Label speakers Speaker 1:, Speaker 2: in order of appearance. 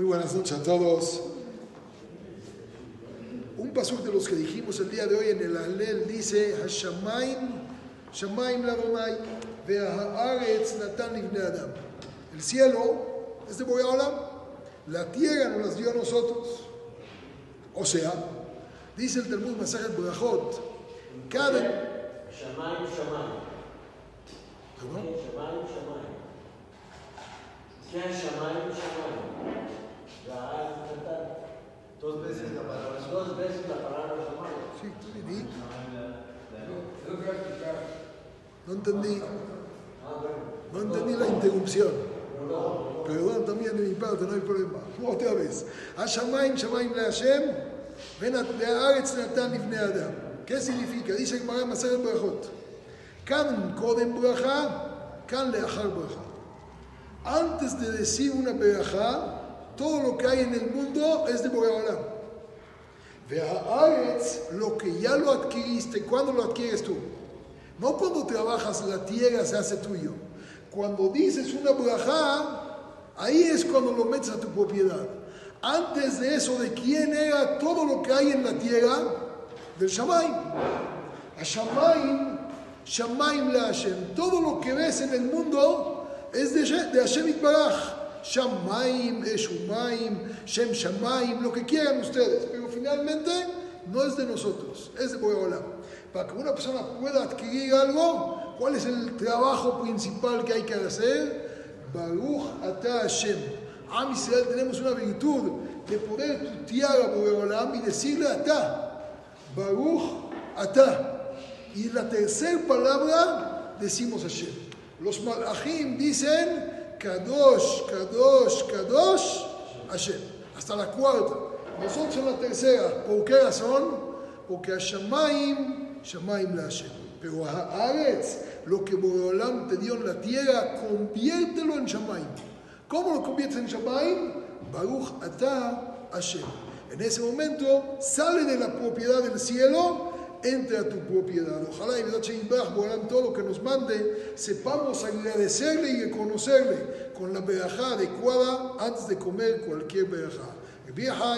Speaker 1: Muy buenas noches a todos. Un pasuk de los que dijimos el día de hoy en el Alel dice: Hashamaim, Shamaim Lavamai, Ve'aharetz Natan Ibne El cielo es de Boreolam, la tierra nos las dio a nosotros. O sea, dice el Talmud Masajet Brajot: Cada.
Speaker 2: Shamaim, Shamaim. ¿Cómo? Shamaim, Shamaim.
Speaker 3: ¿Qué es la palabra.
Speaker 2: Dos veces la palabra somalo.
Speaker 1: Sí, tú
Speaker 3: le entendí.
Speaker 1: No entendí.
Speaker 2: Ah,
Speaker 1: no entendí la interrupción. Perdón también de mi parte, no hay problema. Otra vez. Hashamayim, Shamaim le Hashem, ven a Aretz Natan Ibne Adam. ¿Qué significa? Dice el Mará Maseret Brajot. Kan Kodem Braja, Kan Leahar Braja. Antes de decir una Braja, todo lo que hay en el mundo es de Boreolam. Ve'aretz, lo que ya lo adquiriste, ¿cuándo lo adquieres tú? No cuando trabajas la tierra se hace tuyo. Cuando dices una braja, ahí es cuando lo metes a tu propiedad. Antes de eso, ¿de quién era todo lo que hay en la tierra? Del Shamaim. A Shamaim, Shamaim la Hashem. Todo lo que ves en el mundo es de, de Hashem Itbaraj. Shamaim, Eshumaim, Shem Shamaim, lo que quieran ustedes. Pero finalmente no es de nosotros, es de Boreolam. Para que una persona pueda adquirir algo, ¿cuál es el trabajo principal que hay que hacer? Baruch Ata Hashem. Am Israel tenemos una virtud de poder tutear a Boreolam y decirle Ata. Baruch Ata. Y la tercera palabra decimos Hashem. Los malachim dicen Kadosh, Kadosh, Kadosh, Hashem. Hasta la cuarta. Nosotros en la tercera. ¿Por qué razón? Porque a Shamaim, Shamaim la Hashem. Pero a Haaretz, lo que Boreolam te dio en la tierra, conviértelo en Shamaim. ¿Cómo lo conviertes en Shamaim? Baruch Ata Hashem. En ese momento sale de la propiedad del cielo, entra a tu propiedad. Ojalá y Boreolam, todo lo que nos mande, sepamos agradecerle y reconocerle con la verajá adecuada antes de comer cualquier verajá. Vieja